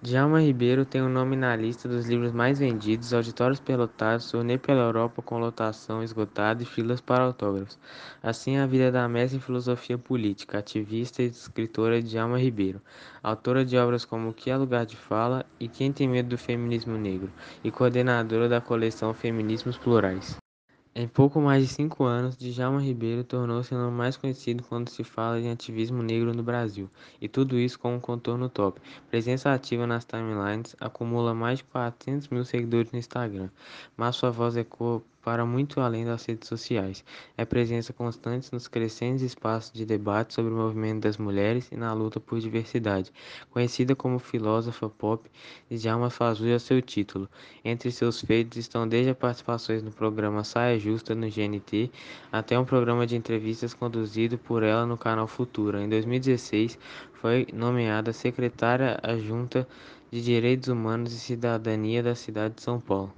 Djalma Ribeiro tem o nome na lista dos livros mais vendidos, auditórios pelotados, turnê pela Europa com lotação esgotada e filas para autógrafos. Assim a vida da mestra em filosofia política, ativista e escritora Djalma Ribeiro, autora de obras como que é lugar de fala e Quem tem medo do feminismo negro, e coordenadora da coleção Feminismos Plurais. Em pouco mais de cinco anos, Djalma Ribeiro tornou-se o nome mais conhecido quando se fala em ativismo negro no Brasil, e tudo isso com um contorno top. Presença ativa nas timelines, acumula mais de 400 mil seguidores no Instagram, mas sua voz ecoa para muito além das redes sociais. É presença constante nos crescentes espaços de debate sobre o movimento das mulheres e na luta por diversidade. Conhecida como filósofa pop, Djalma faz uso ao seu título. Entre seus feitos estão desde participações no programa Saia Justa no GNT até um programa de entrevistas conduzido por ela no canal Futura. Em 2016, foi nomeada secretária adjunta de Direitos Humanos e Cidadania da cidade de São Paulo.